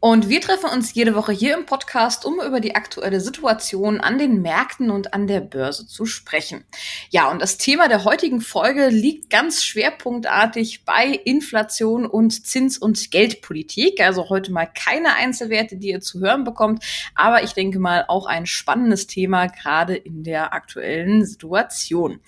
Und wir treffen uns jede Woche hier im Podcast, um über die aktuelle Situation an den Märkten und an der Börse zu sprechen. Ja, und das Thema der heutigen Folge liegt ganz schwerpunktartig bei Inflation und Zins- und Geldpolitik. Also heute mal keine Einzelwerte, die ihr zu hören bekommt, aber ich denke mal auch ein spannendes Thema, gerade in der aktuellen Situation.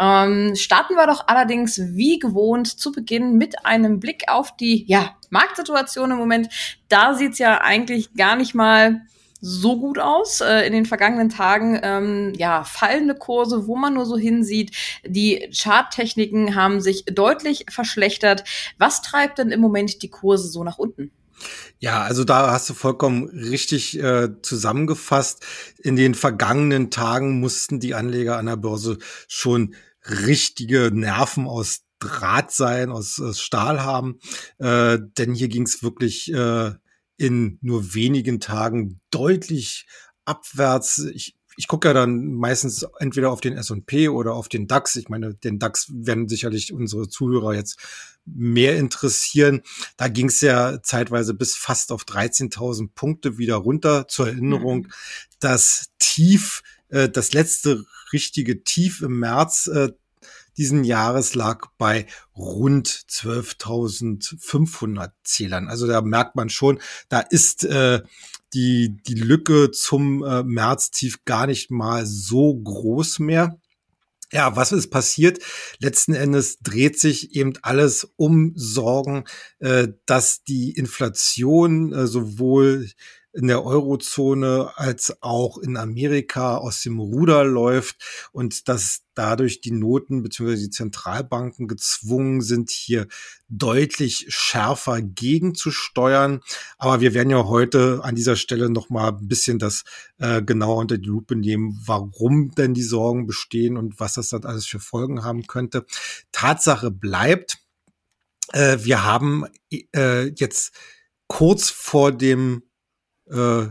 Ähm, starten wir doch allerdings wie gewohnt zu Beginn mit einem Blick auf die, ja, Marktsituation im Moment, da sieht's ja eigentlich gar nicht mal so gut aus. Äh, in den vergangenen Tagen ähm, ja fallende Kurse, wo man nur so hinsieht. Die Charttechniken haben sich deutlich verschlechtert. Was treibt denn im Moment die Kurse so nach unten? Ja, also da hast du vollkommen richtig äh, zusammengefasst. In den vergangenen Tagen mussten die Anleger an der Börse schon richtige Nerven aus Draht sein, aus, aus Stahl haben. Äh, denn hier ging es wirklich äh, in nur wenigen Tagen deutlich abwärts. Ich, ich gucke ja dann meistens entweder auf den S&P oder auf den DAX. Ich meine, den DAX werden sicherlich unsere Zuhörer jetzt mehr interessieren. Da ging es ja zeitweise bis fast auf 13.000 Punkte wieder runter. Zur Erinnerung, mhm. das Tief, äh, das letzte richtige Tief im März äh, diesen Jahres lag bei rund 12.500 Zählern. Also da merkt man schon, da ist äh, die, die Lücke zum äh, Märztief gar nicht mal so groß mehr. Ja, was ist passiert? Letzten Endes dreht sich eben alles um Sorgen, äh, dass die Inflation äh, sowohl in der Eurozone als auch in Amerika aus dem Ruder läuft und dass dadurch die Noten bzw. die Zentralbanken gezwungen sind, hier deutlich schärfer gegenzusteuern. Aber wir werden ja heute an dieser Stelle noch mal ein bisschen das äh, genauer unter die Lupe nehmen, warum denn die Sorgen bestehen und was das dann alles für Folgen haben könnte. Tatsache bleibt, äh, wir haben äh, jetzt kurz vor dem äh,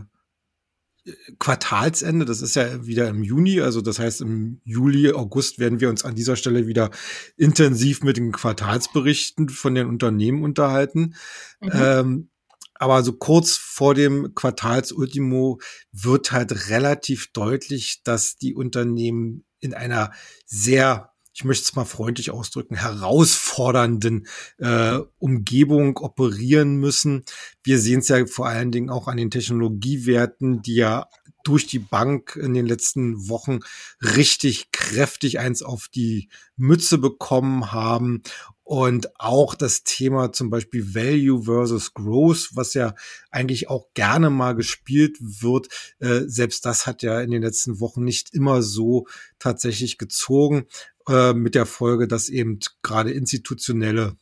Quartalsende, das ist ja wieder im Juni, also das heißt im Juli, August werden wir uns an dieser Stelle wieder intensiv mit den Quartalsberichten von den Unternehmen unterhalten. Mhm. Ähm, aber so kurz vor dem Quartalsultimo wird halt relativ deutlich, dass die Unternehmen in einer sehr ich möchte es mal freundlich ausdrücken, herausfordernden äh, Umgebung operieren müssen. Wir sehen es ja vor allen Dingen auch an den Technologiewerten, die ja durch die Bank in den letzten Wochen richtig kräftig eins auf die Mütze bekommen haben. Und auch das Thema zum Beispiel Value versus Growth, was ja eigentlich auch gerne mal gespielt wird, äh, selbst das hat ja in den letzten Wochen nicht immer so tatsächlich gezogen, äh, mit der Folge, dass eben gerade institutionelle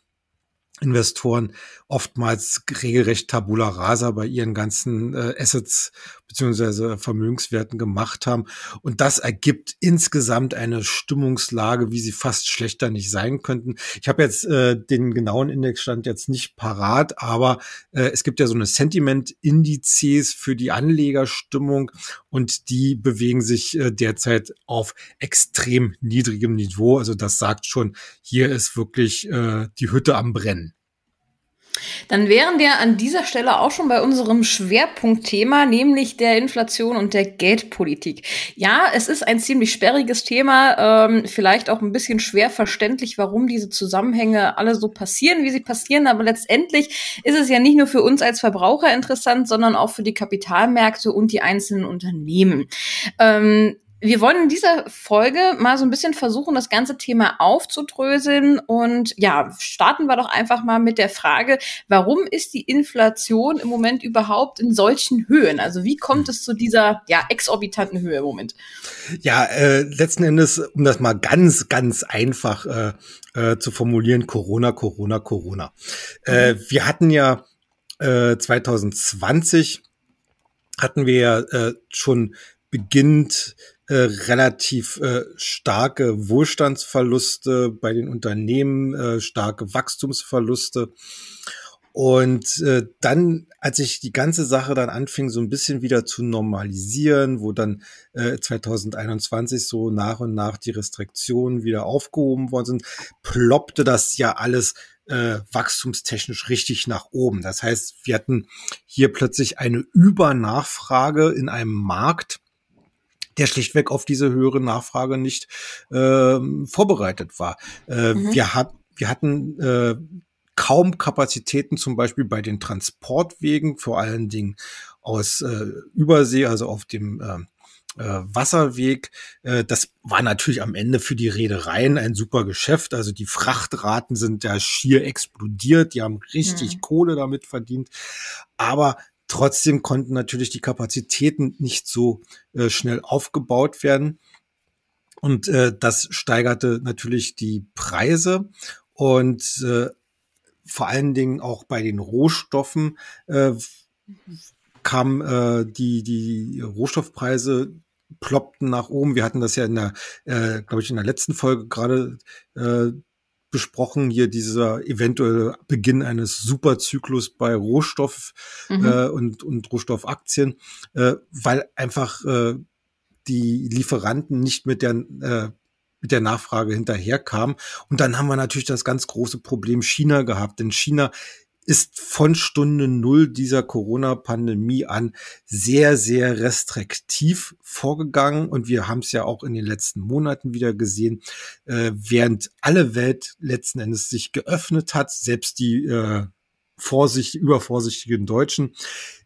Investoren oftmals regelrecht Tabula Rasa bei ihren ganzen äh, Assets beziehungsweise Vermögenswerten gemacht haben. Und das ergibt insgesamt eine Stimmungslage, wie sie fast schlechter nicht sein könnten. Ich habe jetzt äh, den genauen Indexstand jetzt nicht parat, aber äh, es gibt ja so eine Sentiment-Indizes für die Anlegerstimmung und die bewegen sich äh, derzeit auf extrem niedrigem Niveau. Also das sagt schon, hier ist wirklich äh, die Hütte am Brennen. Dann wären wir an dieser Stelle auch schon bei unserem Schwerpunktthema, nämlich der Inflation und der Geldpolitik. Ja, es ist ein ziemlich sperriges Thema, ähm, vielleicht auch ein bisschen schwer verständlich, warum diese Zusammenhänge alle so passieren, wie sie passieren. Aber letztendlich ist es ja nicht nur für uns als Verbraucher interessant, sondern auch für die Kapitalmärkte und die einzelnen Unternehmen. Ähm, wir wollen in dieser Folge mal so ein bisschen versuchen, das ganze Thema aufzudröseln. Und ja, starten wir doch einfach mal mit der Frage, warum ist die Inflation im Moment überhaupt in solchen Höhen? Also wie kommt es zu dieser ja, exorbitanten Höhe im Moment? Ja, äh, letzten Endes, um das mal ganz, ganz einfach äh, äh, zu formulieren, Corona, Corona, Corona. Äh, mhm. wir hatten ja äh, 2020 hatten wir ja äh, schon beginnt äh, relativ äh, starke Wohlstandsverluste bei den Unternehmen, äh, starke Wachstumsverluste. Und äh, dann, als sich die ganze Sache dann anfing, so ein bisschen wieder zu normalisieren, wo dann äh, 2021 so nach und nach die Restriktionen wieder aufgehoben worden sind, ploppte das ja alles äh, wachstumstechnisch richtig nach oben. Das heißt, wir hatten hier plötzlich eine Übernachfrage in einem Markt, der schlichtweg auf diese höhere Nachfrage nicht äh, vorbereitet war. Äh, mhm. Wir, hat, wir hatten äh, kaum Kapazitäten, zum Beispiel bei den Transportwegen, vor allen Dingen aus äh, Übersee, also auf dem äh, äh, Wasserweg. Äh, das war natürlich am Ende für die Reedereien ein super Geschäft. Also die Frachtraten sind ja schier explodiert. Die haben richtig mhm. Kohle damit verdient. Aber trotzdem konnten natürlich die Kapazitäten nicht so äh, schnell aufgebaut werden. Und äh, das steigerte natürlich die Preise. Und äh, vor allen Dingen auch bei den Rohstoffen äh, kam äh, die die Rohstoffpreise ploppten nach oben. Wir hatten das ja in der, äh, glaube ich, in der letzten Folge gerade äh, besprochen, hier dieser eventuelle Beginn eines Superzyklus bei Rohstoff mhm. äh, und, und Rohstoffaktien, äh, weil einfach äh, die Lieferanten nicht mit der äh, mit der Nachfrage hinterherkam. Und dann haben wir natürlich das ganz große Problem China gehabt. Denn China ist von Stunde Null dieser Corona-Pandemie an sehr, sehr restriktiv vorgegangen. Und wir haben es ja auch in den letzten Monaten wieder gesehen, äh, während alle Welt letzten Endes sich geöffnet hat, selbst die äh, vorsicht, übervorsichtigen Deutschen,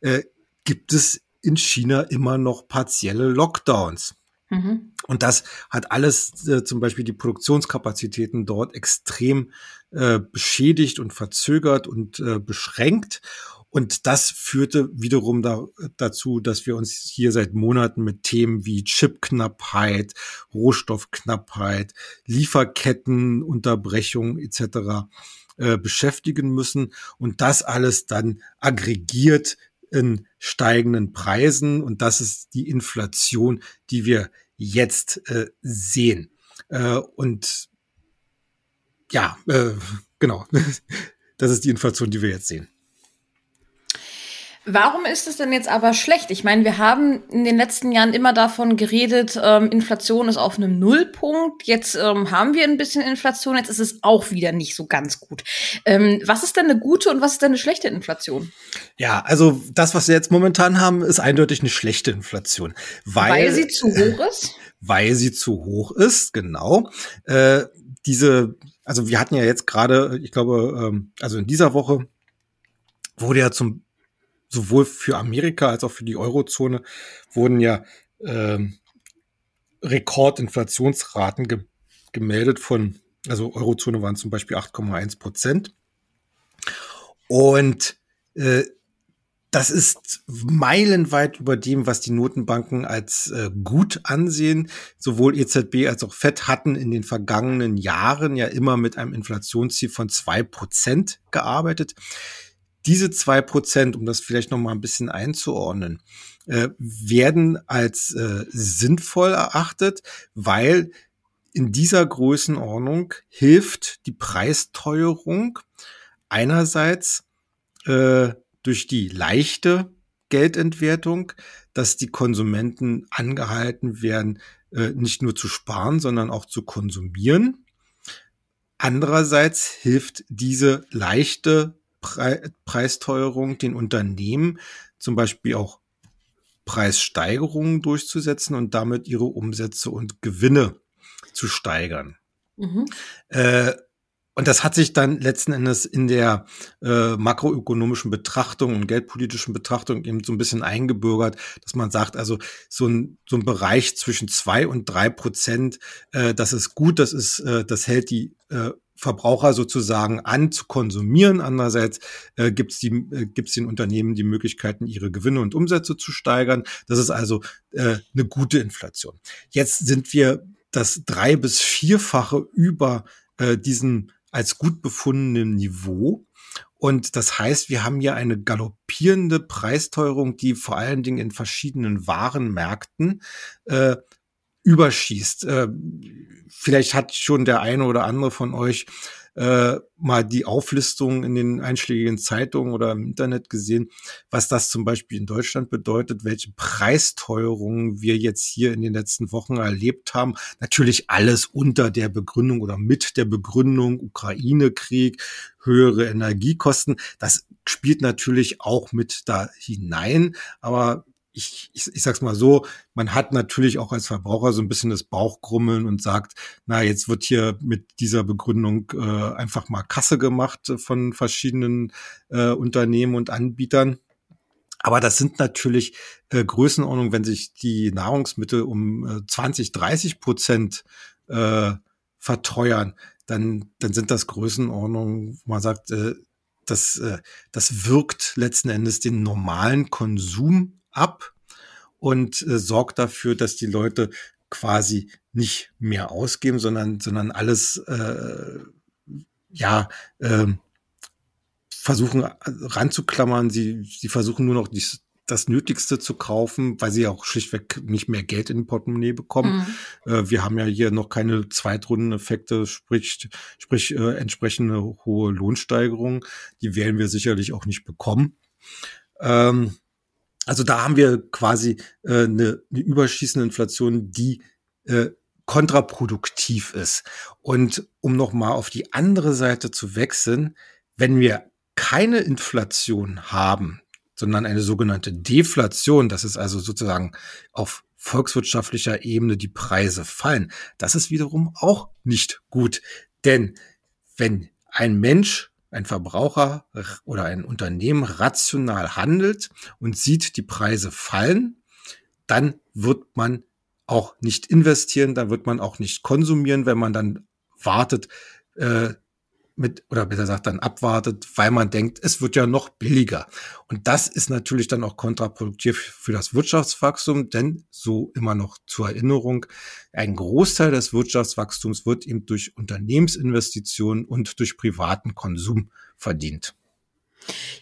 äh, gibt es in China immer noch partielle Lockdowns. Mhm. Und das hat alles äh, zum Beispiel die Produktionskapazitäten dort extrem äh, beschädigt und verzögert und äh, beschränkt. Und das führte wiederum da, dazu, dass wir uns hier seit Monaten mit Themen wie Chipknappheit, Rohstoffknappheit, Lieferkettenunterbrechung etc. Äh, beschäftigen müssen und das alles dann aggregiert in steigenden Preisen und das ist die Inflation, die wir jetzt äh, sehen. Äh, und ja, äh, genau, das ist die Inflation, die wir jetzt sehen. Warum ist es denn jetzt aber schlecht? Ich meine, wir haben in den letzten Jahren immer davon geredet, ähm, Inflation ist auf einem Nullpunkt. Jetzt ähm, haben wir ein bisschen Inflation, jetzt ist es auch wieder nicht so ganz gut. Ähm, was ist denn eine gute und was ist denn eine schlechte Inflation? Ja, also das, was wir jetzt momentan haben, ist eindeutig eine schlechte Inflation. Weil, weil sie zu hoch ist? Weil sie zu hoch ist, genau. Äh, diese, also wir hatten ja jetzt gerade, ich glaube, ähm, also in dieser Woche wurde ja zum sowohl für Amerika als auch für die Eurozone wurden ja ähm, Rekordinflationsraten ge gemeldet von, also Eurozone waren zum Beispiel 8,1 Prozent. Und äh, das ist meilenweit über dem, was die Notenbanken als äh, gut ansehen. Sowohl EZB als auch FED hatten in den vergangenen Jahren ja immer mit einem Inflationsziel von zwei Prozent gearbeitet diese zwei Prozent, um das vielleicht noch mal ein bisschen einzuordnen, äh, werden als äh, sinnvoll erachtet, weil in dieser Größenordnung hilft die Preisteuerung einerseits äh, durch die leichte Geldentwertung, dass die Konsumenten angehalten werden, äh, nicht nur zu sparen, sondern auch zu konsumieren. Andererseits hilft diese leichte Pre Preisteuerung den Unternehmen zum Beispiel auch Preissteigerungen durchzusetzen und damit ihre Umsätze und Gewinne zu steigern. Mhm. Äh, und das hat sich dann letzten Endes in der äh, makroökonomischen Betrachtung und geldpolitischen Betrachtung eben so ein bisschen eingebürgert, dass man sagt, also so ein, so ein Bereich zwischen zwei und drei Prozent, äh, das ist gut, das ist, äh, das hält die äh, Verbraucher sozusagen an zu konsumieren. Andererseits äh, gibt es äh, gibt's den Unternehmen die Möglichkeiten, ihre Gewinne und Umsätze zu steigern. Das ist also äh, eine gute Inflation. Jetzt sind wir das drei- bis vierfache über äh, diesen als gut befundenen Niveau. Und das heißt, wir haben hier eine galoppierende Preisteuerung, die vor allen Dingen in verschiedenen Warenmärkten äh, überschießt. Äh, vielleicht hat schon der eine oder andere von euch äh, mal die Auflistung in den einschlägigen Zeitungen oder im Internet gesehen, was das zum Beispiel in Deutschland bedeutet, welche Preisteuerungen wir jetzt hier in den letzten Wochen erlebt haben. Natürlich alles unter der Begründung oder mit der Begründung Ukraine-Krieg, höhere Energiekosten. Das spielt natürlich auch mit da hinein, aber ich, ich, ich sag's mal so, man hat natürlich auch als Verbraucher so ein bisschen das Bauchgrummeln und sagt, na, jetzt wird hier mit dieser Begründung äh, einfach mal Kasse gemacht von verschiedenen äh, Unternehmen und Anbietern. Aber das sind natürlich äh, Größenordnungen, wenn sich die Nahrungsmittel um äh, 20, 30 Prozent äh, verteuern, dann, dann sind das Größenordnungen, wo man sagt, äh, das, äh, das wirkt letzten Endes den normalen Konsum ab und äh, sorgt dafür, dass die Leute quasi nicht mehr ausgeben, sondern, sondern alles, äh, ja, äh, versuchen ranzuklammern. Sie, sie versuchen nur noch die, das Nötigste zu kaufen, weil sie auch schlichtweg nicht mehr Geld in den Portemonnaie bekommen. Mhm. Äh, wir haben ja hier noch keine Zweitrundeneffekte, sprich, sprich äh, entsprechende hohe Lohnsteigerungen. Die werden wir sicherlich auch nicht bekommen. Ähm, also da haben wir quasi äh, eine, eine überschießende Inflation, die äh, kontraproduktiv ist. Und um nochmal auf die andere Seite zu wechseln, wenn wir keine Inflation haben, sondern eine sogenannte Deflation, das ist also sozusagen auf volkswirtschaftlicher Ebene die Preise fallen, das ist wiederum auch nicht gut. Denn wenn ein Mensch ein Verbraucher oder ein Unternehmen rational handelt und sieht die Preise fallen, dann wird man auch nicht investieren, dann wird man auch nicht konsumieren, wenn man dann wartet, äh, mit, oder besser gesagt, dann abwartet, weil man denkt, es wird ja noch billiger. Und das ist natürlich dann auch kontraproduktiv für das Wirtschaftswachstum, denn so immer noch zur Erinnerung, ein Großteil des Wirtschaftswachstums wird eben durch Unternehmensinvestitionen und durch privaten Konsum verdient.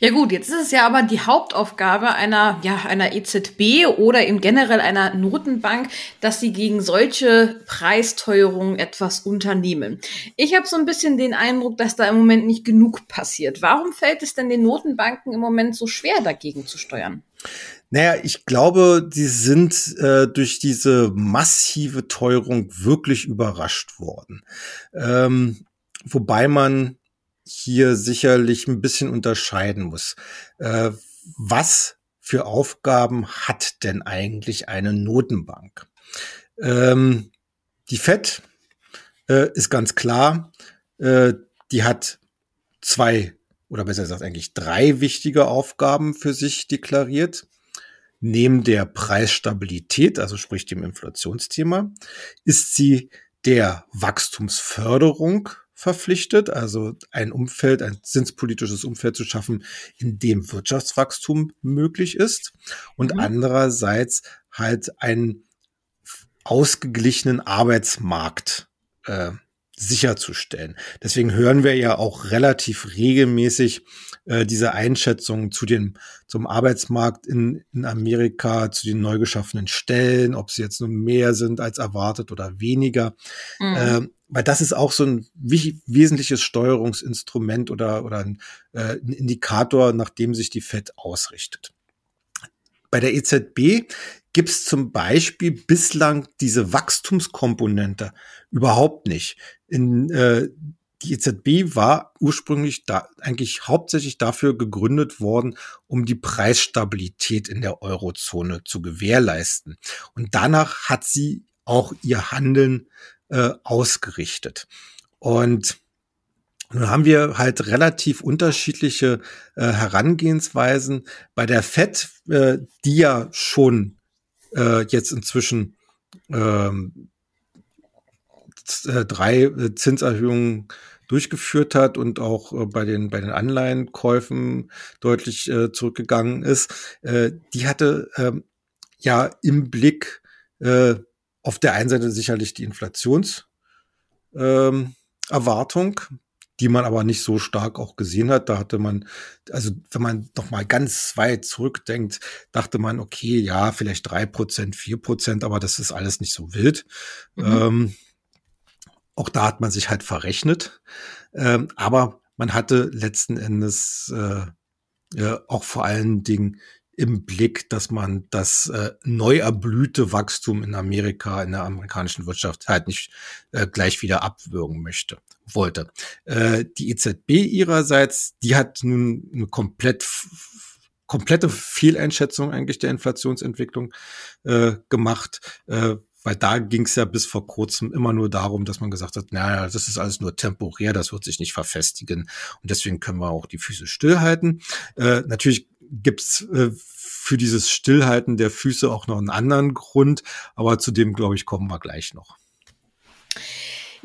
Ja gut, jetzt ist es ja aber die Hauptaufgabe einer, ja, einer EZB oder eben generell einer Notenbank, dass sie gegen solche Preisteuerungen etwas unternehmen. Ich habe so ein bisschen den Eindruck, dass da im Moment nicht genug passiert. Warum fällt es denn den Notenbanken im Moment so schwer, dagegen zu steuern? Naja, ich glaube, die sind äh, durch diese massive Teuerung wirklich überrascht worden. Ähm, wobei man hier sicherlich ein bisschen unterscheiden muss. Äh, was für Aufgaben hat denn eigentlich eine Notenbank? Ähm, die FED äh, ist ganz klar, äh, die hat zwei oder besser gesagt eigentlich drei wichtige Aufgaben für sich deklariert. Neben der Preisstabilität, also sprich dem Inflationsthema, ist sie der Wachstumsförderung verpflichtet, also ein Umfeld, ein zinspolitisches Umfeld zu schaffen, in dem Wirtschaftswachstum möglich ist und mhm. andererseits halt einen ausgeglichenen Arbeitsmarkt äh, sicherzustellen. Deswegen hören wir ja auch relativ regelmäßig äh, diese Einschätzungen zu dem, zum Arbeitsmarkt in, in Amerika, zu den neu geschaffenen Stellen, ob sie jetzt nun mehr sind als erwartet oder weniger. Mhm. Äh, weil das ist auch so ein wesentliches Steuerungsinstrument oder, oder ein, äh, ein Indikator, nach dem sich die FED ausrichtet. Bei der EZB gibt es zum Beispiel bislang diese Wachstumskomponente überhaupt nicht. In, äh, die EZB war ursprünglich da eigentlich hauptsächlich dafür gegründet worden, um die Preisstabilität in der Eurozone zu gewährleisten. Und danach hat sie auch ihr Handeln äh, ausgerichtet. Und nun haben wir halt relativ unterschiedliche äh, Herangehensweisen. Bei der FED, äh, die ja schon äh, jetzt inzwischen ähm, äh, drei äh, Zinserhöhungen durchgeführt hat und auch äh, bei den bei den Anleihenkäufen deutlich äh, zurückgegangen ist, äh, die hatte äh, ja im Blick äh, auf der einen Seite sicherlich die Inflationserwartung, ähm, die man aber nicht so stark auch gesehen hat. Da hatte man, also wenn man noch mal ganz weit zurückdenkt, dachte man, okay, ja, vielleicht drei Prozent, vier Prozent, aber das ist alles nicht so wild. Mhm. Ähm, auch da hat man sich halt verrechnet. Ähm, aber man hatte letzten Endes äh, äh, auch vor allen Dingen im Blick, dass man das äh, neu erblühte Wachstum in Amerika, in der amerikanischen Wirtschaft halt nicht äh, gleich wieder abwürgen möchte, wollte. Äh, die EZB ihrerseits, die hat nun eine komplett komplette Fehleinschätzung eigentlich der Inflationsentwicklung äh, gemacht. Äh, weil da ging es ja bis vor kurzem immer nur darum, dass man gesagt hat, naja, das ist alles nur temporär, das wird sich nicht verfestigen und deswegen können wir auch die Füße stillhalten. Äh, natürlich gibt's äh, für dieses Stillhalten der Füße auch noch einen anderen Grund, aber zu dem, glaube ich, kommen wir gleich noch.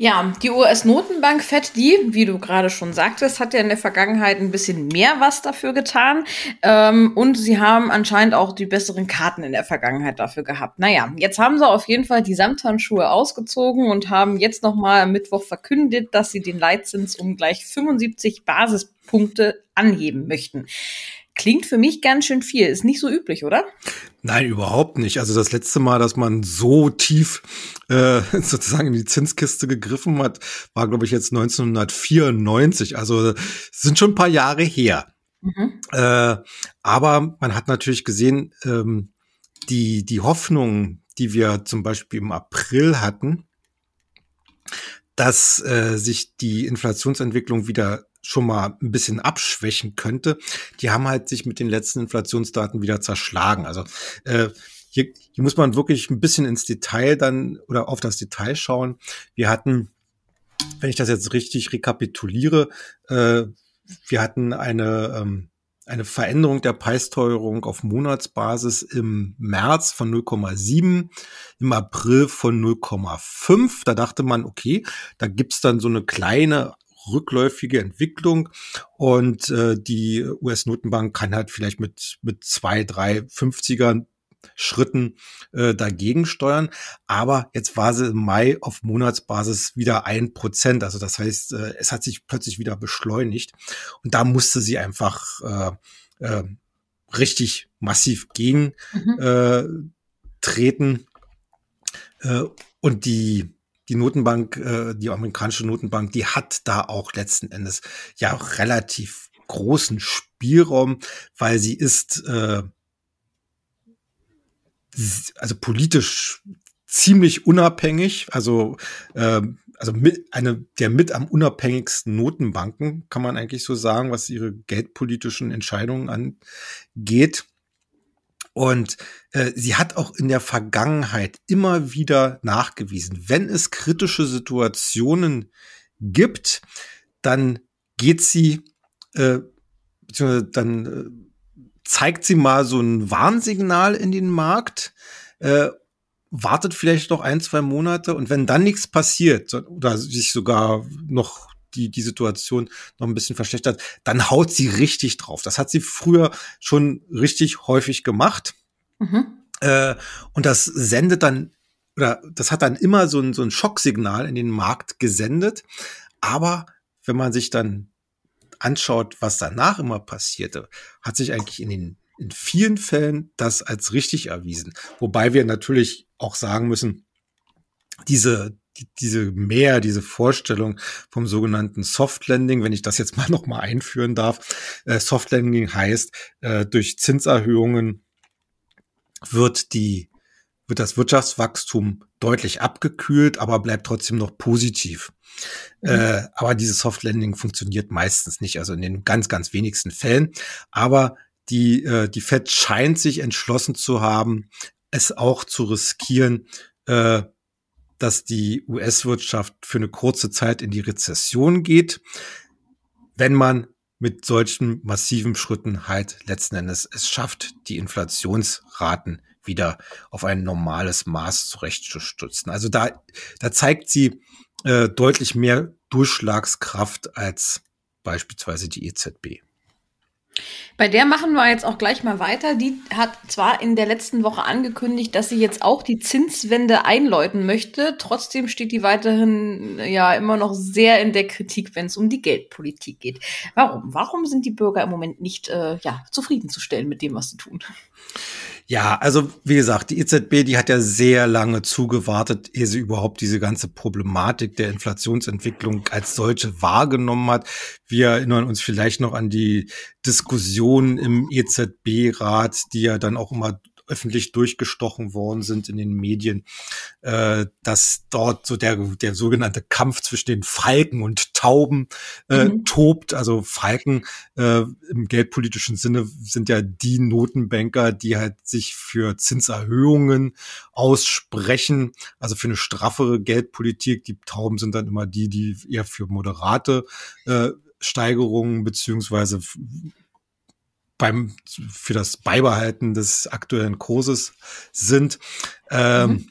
Ja, die US-Notenbank FED, die, wie du gerade schon sagtest, hat ja in der Vergangenheit ein bisschen mehr was dafür getan. Ähm, und sie haben anscheinend auch die besseren Karten in der Vergangenheit dafür gehabt. Naja, jetzt haben sie auf jeden Fall die Samthandschuhe ausgezogen und haben jetzt nochmal am Mittwoch verkündet, dass sie den Leitzins um gleich 75 Basispunkte anheben möchten. Klingt für mich ganz schön viel. Ist nicht so üblich, oder? Nein, überhaupt nicht. Also das letzte Mal, dass man so tief äh, sozusagen in die Zinskiste gegriffen hat, war, glaube ich, jetzt 1994. Also sind schon ein paar Jahre her. Mhm. Äh, aber man hat natürlich gesehen, ähm, die, die Hoffnung, die wir zum Beispiel im April hatten, dass äh, sich die Inflationsentwicklung wieder schon mal ein bisschen abschwächen könnte, die haben halt sich mit den letzten Inflationsdaten wieder zerschlagen. Also äh, hier, hier muss man wirklich ein bisschen ins Detail dann oder auf das Detail schauen. Wir hatten, wenn ich das jetzt richtig rekapituliere, äh, wir hatten eine ähm, eine Veränderung der Preisteuerung auf Monatsbasis im März von 0,7, im April von 0,5. Da dachte man, okay, da gibt's dann so eine kleine rückläufige Entwicklung und äh, die US-Notenbank kann halt vielleicht mit, mit zwei, drei 50er Schritten äh, dagegen steuern. Aber jetzt war sie im Mai auf Monatsbasis wieder ein Prozent. Also das heißt, äh, es hat sich plötzlich wieder beschleunigt. Und da musste sie einfach äh, äh, richtig massiv gegen mhm. äh, treten. Äh, und die die Notenbank, äh, die amerikanische Notenbank, die hat da auch letzten Endes ja auch relativ großen Spielraum, weil sie ist äh, also politisch ziemlich unabhängig, also äh, also mit, eine der mit am unabhängigsten Notenbanken, kann man eigentlich so sagen, was ihre geldpolitischen Entscheidungen angeht. Und äh, sie hat auch in der Vergangenheit immer wieder nachgewiesen, wenn es kritische Situationen gibt, dann geht sie, äh, beziehungsweise dann äh, zeigt sie mal so ein Warnsignal in den Markt, äh, wartet vielleicht noch ein, zwei Monate und wenn dann nichts passiert oder sich sogar noch die, die Situation noch ein bisschen verschlechtert, dann haut sie richtig drauf. Das hat sie früher schon richtig häufig gemacht. Mhm. Äh, und das sendet dann, oder das hat dann immer so ein, so ein Schocksignal in den Markt gesendet. Aber wenn man sich dann anschaut, was danach immer passierte, hat sich eigentlich in den in vielen Fällen das als richtig erwiesen. Wobei wir natürlich auch sagen müssen, diese, die, diese mehr, diese Vorstellung vom sogenannten Soft Landing, wenn ich das jetzt mal noch mal einführen darf. Äh, Soft Landing heißt, äh, durch Zinserhöhungen wird die wird das Wirtschaftswachstum deutlich abgekühlt, aber bleibt trotzdem noch positiv. Mhm. Äh, aber dieses Soft Landing funktioniert meistens nicht, also in den ganz, ganz wenigsten Fällen. Aber die, äh, die Fed scheint sich entschlossen zu haben, es auch zu riskieren, äh, dass die US-Wirtschaft für eine kurze Zeit in die Rezession geht, wenn man mit solchen massiven Schritten halt letzten Endes es schafft, die Inflationsraten wieder auf ein normales Maß zurechtzustutzen. Also da, da zeigt sie äh, deutlich mehr Durchschlagskraft als beispielsweise die EZB. Bei der machen wir jetzt auch gleich mal weiter. Die hat zwar in der letzten Woche angekündigt, dass sie jetzt auch die Zinswende einläuten möchte. Trotzdem steht die weiterhin ja immer noch sehr in der Kritik, wenn es um die Geldpolitik geht. Warum? Warum sind die Bürger im Moment nicht äh, ja, zufriedenzustellen mit dem, was sie tun? Ja, also wie gesagt, die EZB, die hat ja sehr lange zugewartet, ehe sie überhaupt diese ganze Problematik der Inflationsentwicklung als solche wahrgenommen hat. Wir erinnern uns vielleicht noch an die Diskussion im EZB-Rat, die ja dann auch immer öffentlich durchgestochen worden sind in den Medien, äh, dass dort so der, der sogenannte Kampf zwischen den Falken und Tauben äh, mhm. tobt. Also Falken äh, im geldpolitischen Sinne sind ja die Notenbanker, die halt sich für Zinserhöhungen aussprechen, also für eine straffere Geldpolitik. Die Tauben sind dann immer die, die eher für moderate äh, Steigerungen beziehungsweise beim für das Beibehalten des aktuellen Kurses sind. Ähm, mhm.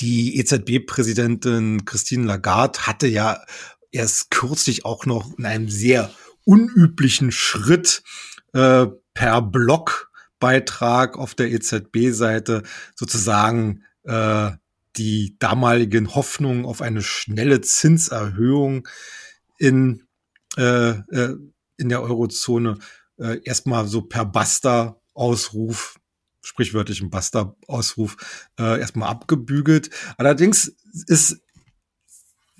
Die EZB-Präsidentin Christine Lagarde hatte ja erst kürzlich auch noch in einem sehr unüblichen Schritt äh, per Blogbeitrag auf der EZB-Seite sozusagen äh, die damaligen Hoffnungen auf eine schnelle Zinserhöhung in, äh, äh, in der Eurozone äh, erstmal so per Basta-Ausruf, sprichwörtlichen Basta-Ausruf, äh, erstmal abgebügelt. Allerdings ist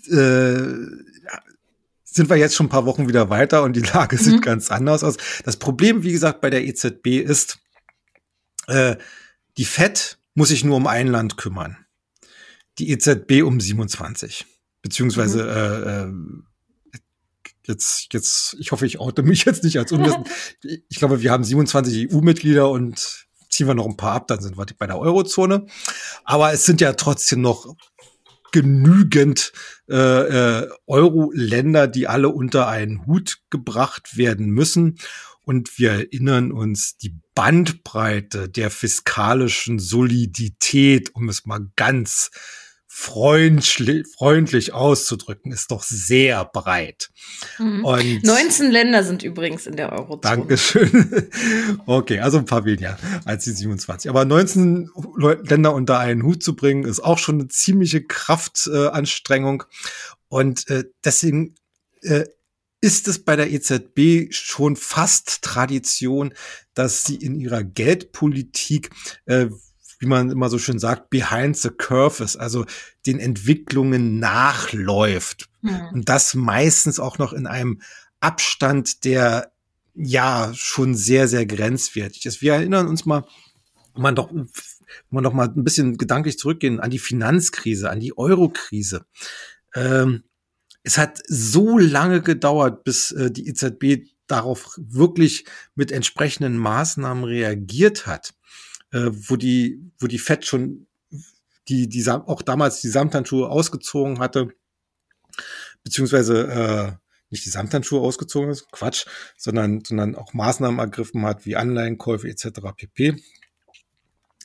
äh, sind wir jetzt schon ein paar Wochen wieder weiter und die Lage mhm. sieht ganz anders aus. Das Problem, wie gesagt, bei der EZB ist, äh, die FED muss sich nur um ein Land kümmern. Die EZB um 27. Beziehungsweise mhm. Jetzt, jetzt, ich hoffe, ich oute mich jetzt nicht als unwissend. ich glaube, wir haben 27 EU-Mitglieder und ziehen wir noch ein paar ab, dann sind wir bei der Eurozone. Aber es sind ja trotzdem noch genügend äh, äh, Euro-Länder, die alle unter einen Hut gebracht werden müssen. Und wir erinnern uns, die Bandbreite der fiskalischen Solidität, um es mal ganz freundlich, freundlich auszudrücken, ist doch sehr breit. Mhm. Und 19 Länder sind übrigens in der Eurozone. Dankeschön. Okay, also ein paar weniger als die 27. Aber 19 Länder unter einen Hut zu bringen, ist auch schon eine ziemliche Kraftanstrengung. Und äh, deswegen äh, ist es bei der EZB schon fast Tradition, dass sie in ihrer Geldpolitik äh, wie man immer so schön sagt, behind the curve ist, also den Entwicklungen nachläuft. Mhm. Und das meistens auch noch in einem Abstand, der ja schon sehr, sehr grenzwertig ist. Wir erinnern uns mal, man doch, man doch mal ein bisschen gedanklich zurückgehen an die Finanzkrise, an die Eurokrise. Ähm, es hat so lange gedauert, bis äh, die EZB darauf wirklich mit entsprechenden Maßnahmen reagiert hat äh, wo die, wo die Fett schon die, die auch damals die Samthandschuhe ausgezogen hatte, beziehungsweise äh, nicht die Samthandschuhe ausgezogen ist, Quatsch, sondern, sondern auch Maßnahmen ergriffen hat, wie Anleihenkäufe etc. pp.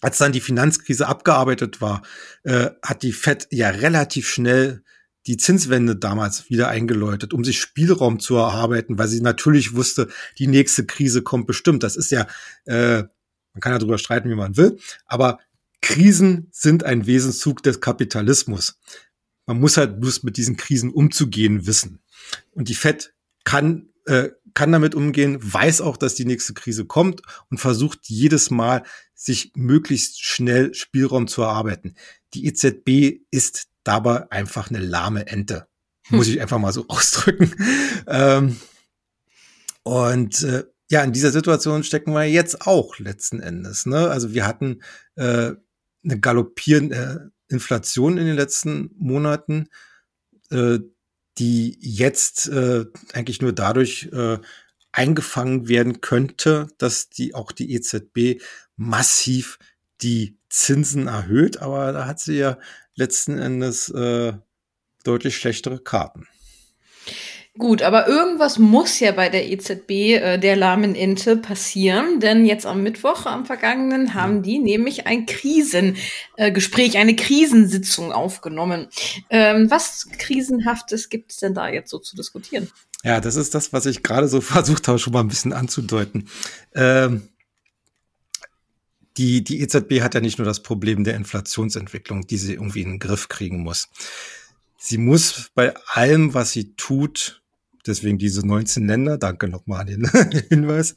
Als dann die Finanzkrise abgearbeitet war, äh, hat die Fed ja relativ schnell die Zinswende damals wieder eingeläutet, um sich Spielraum zu erarbeiten, weil sie natürlich wusste, die nächste Krise kommt bestimmt. Das ist ja äh, man kann ja darüber streiten, wie man will, aber Krisen sind ein Wesenszug des Kapitalismus. Man muss halt bloß mit diesen Krisen umzugehen wissen. Und die FED kann, äh, kann damit umgehen, weiß auch, dass die nächste Krise kommt und versucht jedes Mal, sich möglichst schnell Spielraum zu erarbeiten. Die EZB ist dabei einfach eine lahme Ente. Muss ich einfach mal so ausdrücken. Ähm, und äh, ja, in dieser Situation stecken wir jetzt auch letzten Endes. Ne? Also wir hatten äh, eine galoppierende Inflation in den letzten Monaten, äh, die jetzt äh, eigentlich nur dadurch äh, eingefangen werden könnte, dass die auch die EZB massiv die Zinsen erhöht. Aber da hat sie ja letzten Endes äh, deutlich schlechtere Karten. Gut, aber irgendwas muss ja bei der EZB, äh, der lahmen Ente, passieren, denn jetzt am Mittwoch, am vergangenen, haben die nämlich ein Krisengespräch, äh, eine Krisensitzung aufgenommen. Ähm, was Krisenhaftes gibt es denn da jetzt so zu diskutieren? Ja, das ist das, was ich gerade so versucht habe, schon mal ein bisschen anzudeuten. Ähm die, die EZB hat ja nicht nur das Problem der Inflationsentwicklung, die sie irgendwie in den Griff kriegen muss. Sie muss bei allem, was sie tut, deswegen diese 19 Länder, danke nochmal an den Hinweis.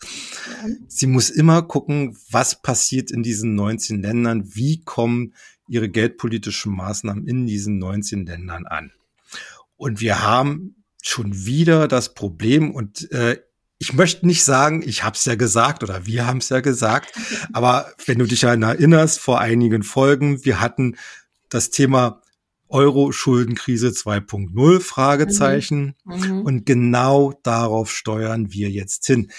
Sie muss immer gucken, was passiert in diesen 19 Ländern, wie kommen ihre geldpolitischen Maßnahmen in diesen 19 Ländern an. Und wir haben schon wieder das Problem und äh, ich möchte nicht sagen, ich habe es ja gesagt oder wir haben es ja gesagt, aber wenn du dich daran erinnerst, vor einigen Folgen, wir hatten das Thema Euro-Schuldenkrise 2.0 Fragezeichen mhm. mhm. und genau darauf steuern wir jetzt hin.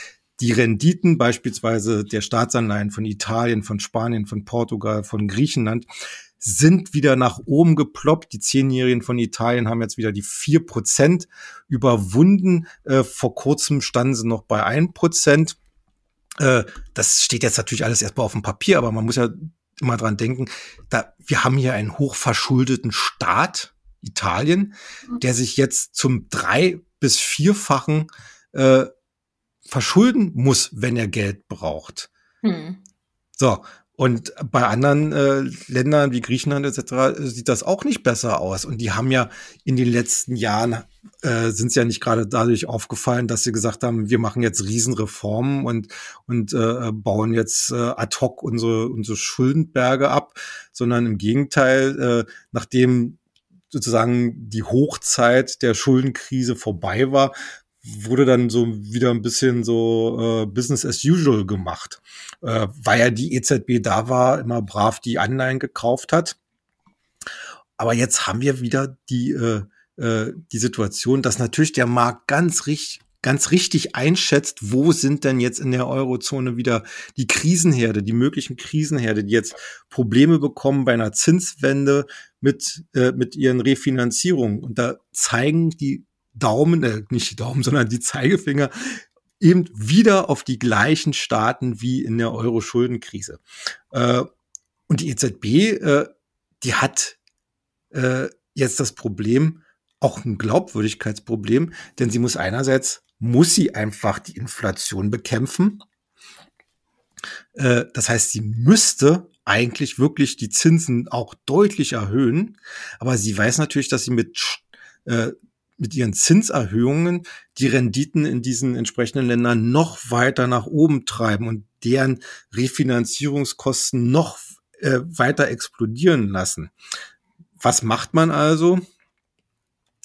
Die Renditen beispielsweise der Staatsanleihen von Italien, von Spanien, von Portugal, von Griechenland sind wieder nach oben geploppt. Die Zehnjährigen von Italien haben jetzt wieder die vier Prozent überwunden. Äh, vor kurzem standen sie noch bei ein Prozent. Äh, das steht jetzt natürlich alles erstmal auf dem Papier, aber man muss ja immer dran denken, da, wir haben hier einen hochverschuldeten Staat, Italien, der sich jetzt zum drei- bis vierfachen äh, verschulden muss, wenn er Geld braucht. Hm. So, und bei anderen äh, Ländern wie Griechenland etc. sieht das auch nicht besser aus. Und die haben ja in den letzten Jahren äh, sind es ja nicht gerade dadurch aufgefallen, dass sie gesagt haben, wir machen jetzt Riesenreformen und und äh, bauen jetzt äh, ad hoc unsere unsere Schuldenberge ab, sondern im Gegenteil, äh, nachdem sozusagen die Hochzeit der Schuldenkrise vorbei war, wurde dann so wieder ein bisschen so äh, Business as usual gemacht, äh, weil ja die EZB da war, immer brav die Anleihen gekauft hat. Aber jetzt haben wir wieder die, äh, äh, die Situation, dass natürlich der Markt ganz richtig ganz richtig einschätzt, wo sind denn jetzt in der Eurozone wieder die Krisenherde, die möglichen Krisenherde, die jetzt Probleme bekommen bei einer Zinswende mit, äh, mit ihren Refinanzierungen. Und da zeigen die Daumen, äh, nicht die Daumen, sondern die Zeigefinger eben wieder auf die gleichen Staaten wie in der Euro-Schuldenkrise. Äh, und die EZB, äh, die hat äh, jetzt das Problem, auch ein Glaubwürdigkeitsproblem, denn sie muss einerseits, muss sie einfach die Inflation bekämpfen. Äh, das heißt, sie müsste eigentlich wirklich die Zinsen auch deutlich erhöhen, aber sie weiß natürlich, dass sie mit äh, mit ihren Zinserhöhungen die Renditen in diesen entsprechenden Ländern noch weiter nach oben treiben und deren Refinanzierungskosten noch äh, weiter explodieren lassen. Was macht man also?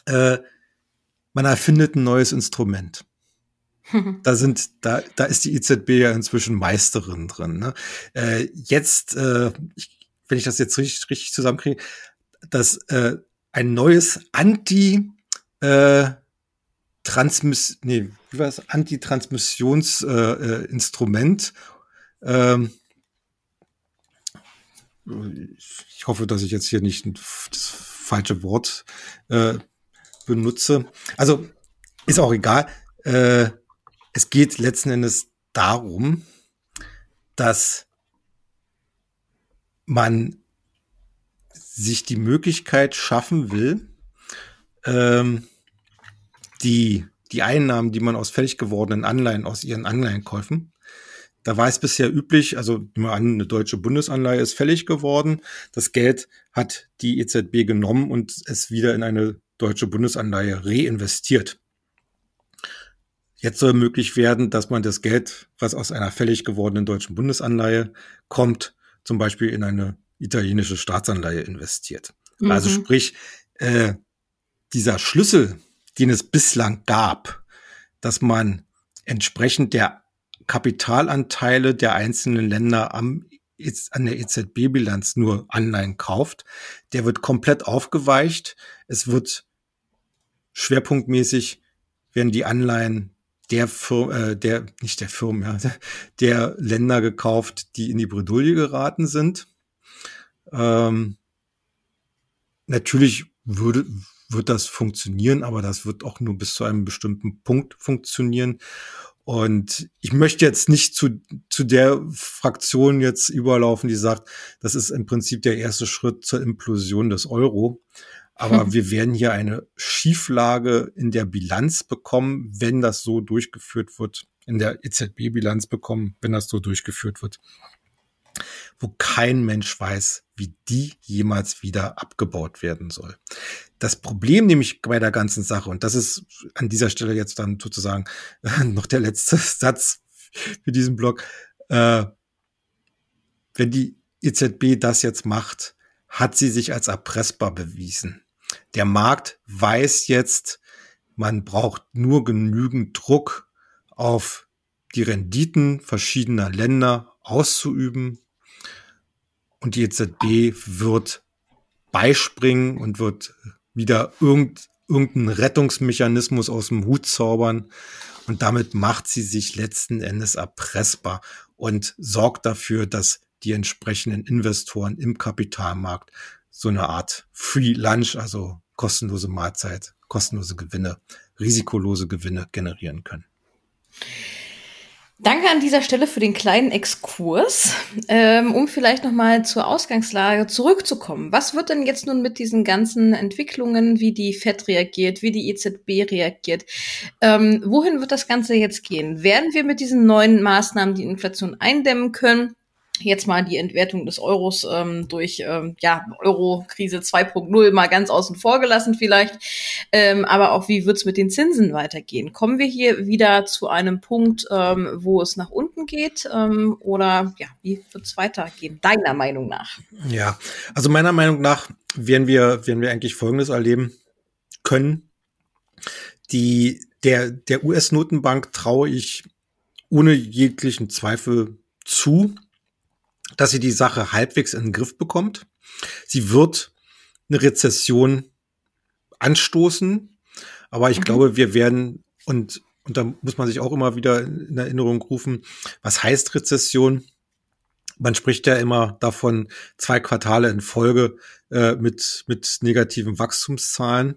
Äh, man erfindet ein neues Instrument. Da sind, da, da ist die EZB ja inzwischen Meisterin drin. Ne? Äh, jetzt, äh, ich, wenn ich das jetzt richtig, richtig zusammenkriege, dass äh, ein neues Anti äh, Transmiss, nee, wie war es? Antitransmissionsinstrument. Äh, ähm, ich hoffe, dass ich jetzt hier nicht das falsche Wort äh, benutze. Also ist auch egal. Äh, es geht letzten Endes darum, dass man sich die Möglichkeit schaffen will, ähm, die, die Einnahmen, die man aus fällig gewordenen Anleihen, aus ihren Anleihenkäufen, da war es bisher üblich, also eine deutsche Bundesanleihe ist fällig geworden. Das Geld hat die EZB genommen und es wieder in eine deutsche Bundesanleihe reinvestiert. Jetzt soll möglich werden, dass man das Geld, was aus einer fällig gewordenen deutschen Bundesanleihe kommt, zum Beispiel in eine italienische Staatsanleihe investiert. Also mhm. Also sprich, äh, dieser Schlüssel, den es bislang gab, dass man entsprechend der Kapitalanteile der einzelnen Länder am, an der EZB-Bilanz nur Anleihen kauft, der wird komplett aufgeweicht. Es wird schwerpunktmäßig werden die Anleihen der Firma, äh, der, nicht der Firmen, ja, der Länder gekauft, die in die Bredouille geraten sind. Ähm, natürlich würde, wird das funktionieren, aber das wird auch nur bis zu einem bestimmten Punkt funktionieren. Und ich möchte jetzt nicht zu, zu der Fraktion jetzt überlaufen, die sagt, das ist im Prinzip der erste Schritt zur Implosion des Euro. Aber wir werden hier eine Schieflage in der Bilanz bekommen, wenn das so durchgeführt wird, in der EZB-Bilanz bekommen, wenn das so durchgeführt wird, wo kein Mensch weiß, wie die jemals wieder abgebaut werden soll. das Problem nämlich bei der ganzen Sache, und das ist an dieser Stelle jetzt dann sozusagen noch der letzte Satz für diesen Blog, äh, wenn die EZB das jetzt macht, hat sie sich als erpressbar bewiesen. Der Markt weiß jetzt, man braucht nur genügend Druck auf die Renditen verschiedener Länder auszuüben. Und die EZB wird beispringen und wird wieder irgend, irgendeinen Rettungsmechanismus aus dem Hut zaubern. Und damit macht sie sich letzten Endes erpressbar und sorgt dafür, dass die entsprechenden Investoren im Kapitalmarkt so eine Art Free Lunch, also kostenlose Mahlzeit, kostenlose Gewinne, risikolose Gewinne generieren können. Danke an dieser Stelle für den kleinen Exkurs, ähm, um vielleicht noch mal zur Ausgangslage zurückzukommen. Was wird denn jetzt nun mit diesen ganzen Entwicklungen, wie die Fed reagiert, wie die EZB reagiert? Ähm, wohin wird das Ganze jetzt gehen? Werden wir mit diesen neuen Maßnahmen die Inflation eindämmen können? Jetzt mal die Entwertung des Euros ähm, durch ähm, ja, Euro-Krise 2.0 mal ganz außen vor gelassen vielleicht. Ähm, aber auch wie wird's mit den Zinsen weitergehen? Kommen wir hier wieder zu einem Punkt, ähm, wo es nach unten geht? Ähm, oder ja, wie wird's weitergehen, deiner Meinung nach? Ja, also meiner Meinung nach werden wir, werden wir eigentlich Folgendes erleben können. Die, der, der US-Notenbank traue ich ohne jeglichen Zweifel zu, dass sie die Sache halbwegs in den Griff bekommt. Sie wird eine Rezession anstoßen, aber ich mhm. glaube, wir werden und und da muss man sich auch immer wieder in Erinnerung rufen, was heißt Rezession? Man spricht ja immer davon, zwei Quartale in Folge äh, mit, mit negativen Wachstumszahlen.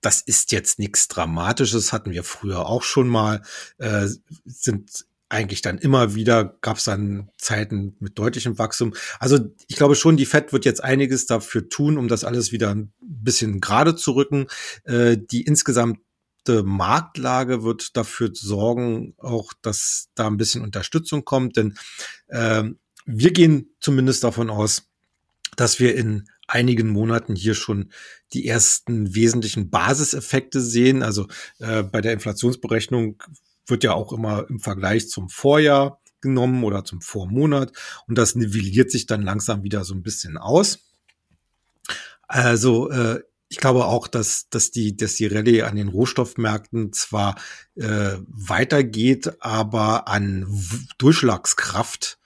Das ist jetzt nichts Dramatisches, hatten wir früher auch schon mal, äh, sind eigentlich dann immer wieder, gab es dann Zeiten mit deutlichem Wachstum. Also ich glaube schon, die Fed wird jetzt einiges dafür tun, um das alles wieder ein bisschen gerade zu rücken. Äh, die insgesamte Marktlage wird dafür sorgen, auch dass da ein bisschen Unterstützung kommt, denn äh, wir gehen zumindest davon aus, dass wir in einigen Monaten hier schon die ersten wesentlichen Basiseffekte sehen. Also äh, bei der Inflationsberechnung wird ja auch immer im Vergleich zum Vorjahr genommen oder zum Vormonat und das nivelliert sich dann langsam wieder so ein bisschen aus. Also äh, ich glaube auch, dass, dass die, dass die Rallye an den Rohstoffmärkten zwar äh, weitergeht, aber an Durchschlagskraft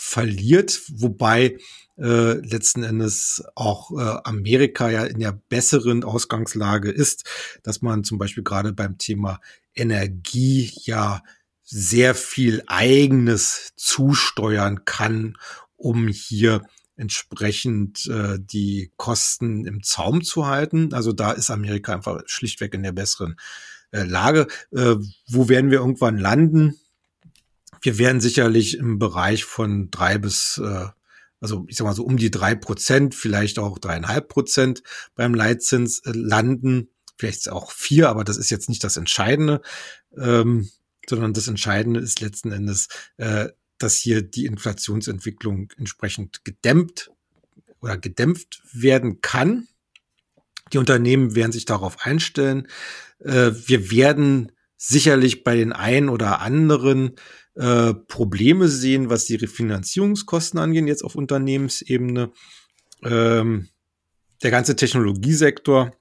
verliert, wobei äh, letzten Endes auch äh, Amerika ja in der besseren Ausgangslage ist, dass man zum Beispiel gerade beim Thema Energie ja sehr viel eigenes zusteuern kann, um hier entsprechend äh, die Kosten im Zaum zu halten. Also da ist Amerika einfach schlichtweg in der besseren äh, Lage. Äh, wo werden wir irgendwann landen? Wir werden sicherlich im Bereich von drei bis, äh, also ich sag mal so um die drei Prozent, vielleicht auch dreieinhalb Prozent beim Leitzins äh, landen vielleicht auch vier, aber das ist jetzt nicht das Entscheidende, ähm, sondern das Entscheidende ist letzten Endes, äh, dass hier die Inflationsentwicklung entsprechend gedämmt oder gedämpft werden kann. Die Unternehmen werden sich darauf einstellen. Äh, wir werden sicherlich bei den einen oder anderen äh, Probleme sehen, was die Refinanzierungskosten angehen, jetzt auf Unternehmensebene. Ähm, der ganze Technologiesektor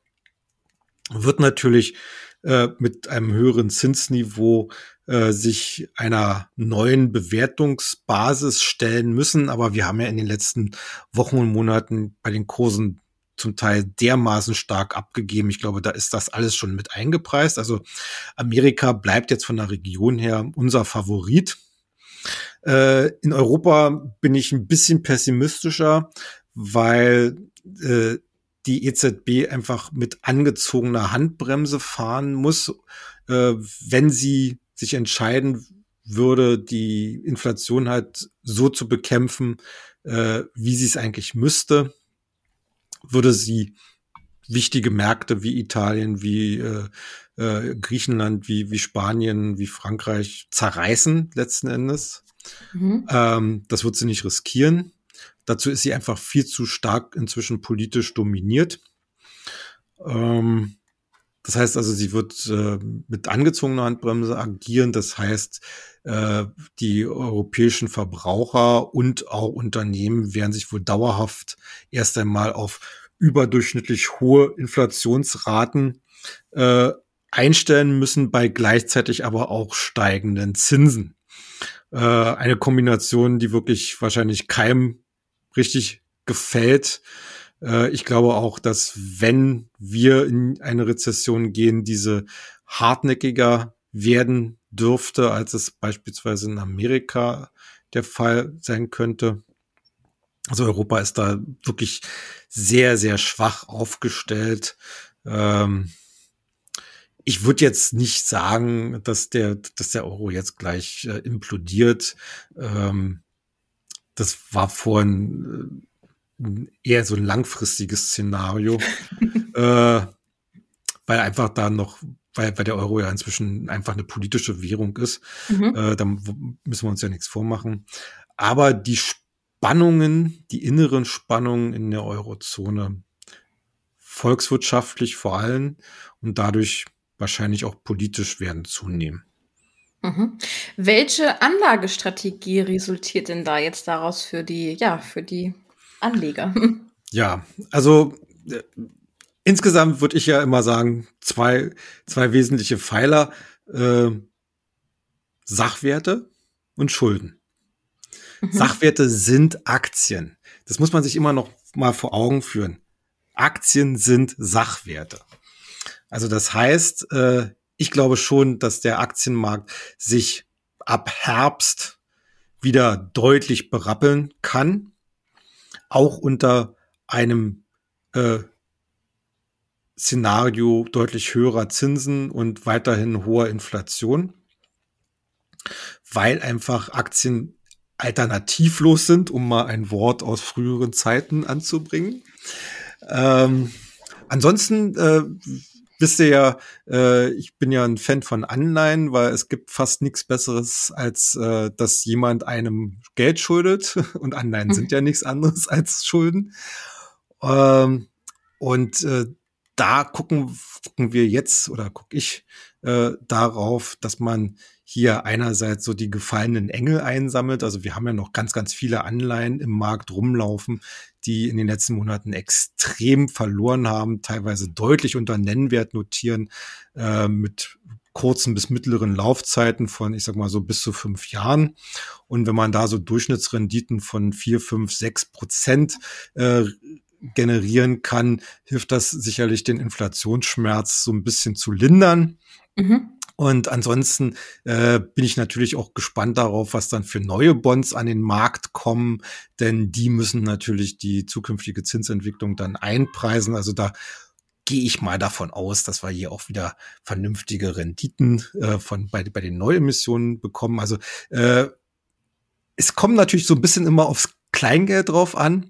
wird natürlich äh, mit einem höheren Zinsniveau äh, sich einer neuen Bewertungsbasis stellen müssen. Aber wir haben ja in den letzten Wochen und Monaten bei den Kursen zum Teil dermaßen stark abgegeben. Ich glaube, da ist das alles schon mit eingepreist. Also Amerika bleibt jetzt von der Region her unser Favorit. Äh, in Europa bin ich ein bisschen pessimistischer, weil äh, die EZB einfach mit angezogener Handbremse fahren muss, äh, wenn sie sich entscheiden würde, die Inflation halt so zu bekämpfen, wie sie es eigentlich müsste, würde sie wichtige Märkte wie Italien, wie äh, äh, Griechenland, wie, wie Spanien, wie Frankreich zerreißen letzten Endes. Mhm. Ähm, das wird sie nicht riskieren. Dazu ist sie einfach viel zu stark inzwischen politisch dominiert. Ähm, das heißt also, sie wird äh, mit angezogener Handbremse agieren. Das heißt, äh, die europäischen Verbraucher und auch Unternehmen werden sich wohl dauerhaft erst einmal auf überdurchschnittlich hohe Inflationsraten äh, einstellen müssen, bei gleichzeitig aber auch steigenden Zinsen. Äh, eine Kombination, die wirklich wahrscheinlich keinem richtig gefällt. Äh, ich glaube auch, dass wenn wir in eine Rezession gehen, diese hartnäckiger werden dürfte, als es beispielsweise in Amerika der Fall sein könnte. Also Europa ist da wirklich sehr, sehr schwach aufgestellt. Ähm, ich würde jetzt nicht sagen, dass der, dass der Euro jetzt gleich äh, implodiert. Ähm, das war vorhin äh, eher so ein langfristiges Szenario, äh, weil einfach da noch, weil, weil der Euro ja inzwischen einfach eine politische Währung ist. Mhm. Äh, da müssen wir uns ja nichts vormachen. Aber die Spannungen, die inneren Spannungen in der Eurozone, volkswirtschaftlich vor allem und dadurch wahrscheinlich auch politisch werden zunehmen. Mhm. Welche Anlagestrategie resultiert denn da jetzt daraus für die, ja, für die Anleger? Ja, also äh, insgesamt würde ich ja immer sagen, zwei, zwei wesentliche Pfeiler, äh, Sachwerte und Schulden. Mhm. Sachwerte sind Aktien. Das muss man sich immer noch mal vor Augen führen. Aktien sind Sachwerte. Also das heißt, äh, ich glaube schon, dass der Aktienmarkt sich ab Herbst wieder deutlich berappeln kann, auch unter einem äh, Szenario deutlich höherer Zinsen und weiterhin hoher Inflation, weil einfach Aktien alternativlos sind, um mal ein Wort aus früheren Zeiten anzubringen. Ähm, ansonsten äh, wisst ihr ja, äh, ich bin ja ein Fan von Anleihen, weil es gibt fast nichts Besseres, als äh, dass jemand einem Geld schuldet. Und Anleihen mhm. sind ja nichts anderes als Schulden. Ähm, und äh, da gucken, gucken wir jetzt oder gucke ich äh, darauf, dass man hier einerseits so die gefallenen Engel einsammelt. Also wir haben ja noch ganz, ganz viele Anleihen im Markt rumlaufen, die in den letzten Monaten extrem verloren haben, teilweise deutlich unter Nennwert notieren, äh, mit kurzen bis mittleren Laufzeiten von, ich sag mal so bis zu fünf Jahren. Und wenn man da so Durchschnittsrenditen von vier, fünf, sechs Prozent äh, generieren kann, hilft das sicherlich den Inflationsschmerz so ein bisschen zu lindern. Mhm. Und ansonsten äh, bin ich natürlich auch gespannt darauf, was dann für neue Bonds an den Markt kommen, denn die müssen natürlich die zukünftige Zinsentwicklung dann einpreisen. Also da gehe ich mal davon aus, dass wir hier auch wieder vernünftige Renditen äh, von bei, bei den Neuemissionen bekommen. Also äh, es kommt natürlich so ein bisschen immer aufs Kleingeld drauf an,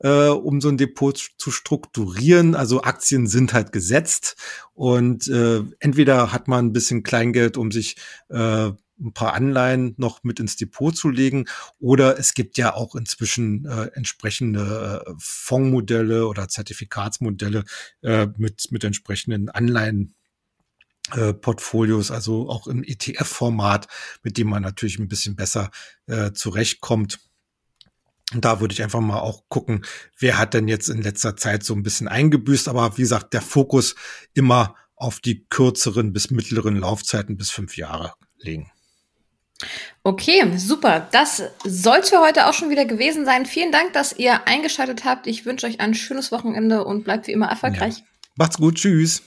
äh, um so ein Depot zu strukturieren. Also Aktien sind halt gesetzt und äh, entweder hat man ein bisschen Kleingeld, um sich äh, ein paar Anleihen noch mit ins Depot zu legen. Oder es gibt ja auch inzwischen äh, entsprechende äh, Fondsmodelle oder Zertifikatsmodelle äh, mit, mit entsprechenden Anleihen. Äh, Portfolios, also auch im ETF-Format, mit dem man natürlich ein bisschen besser äh, zurechtkommt. Und da würde ich einfach mal auch gucken, wer hat denn jetzt in letzter Zeit so ein bisschen eingebüßt. Aber wie gesagt, der Fokus immer auf die kürzeren bis mittleren Laufzeiten bis fünf Jahre legen. Okay, super. Das sollte heute auch schon wieder gewesen sein. Vielen Dank, dass ihr eingeschaltet habt. Ich wünsche euch ein schönes Wochenende und bleibt wie immer erfolgreich. Ja. Macht's gut. Tschüss.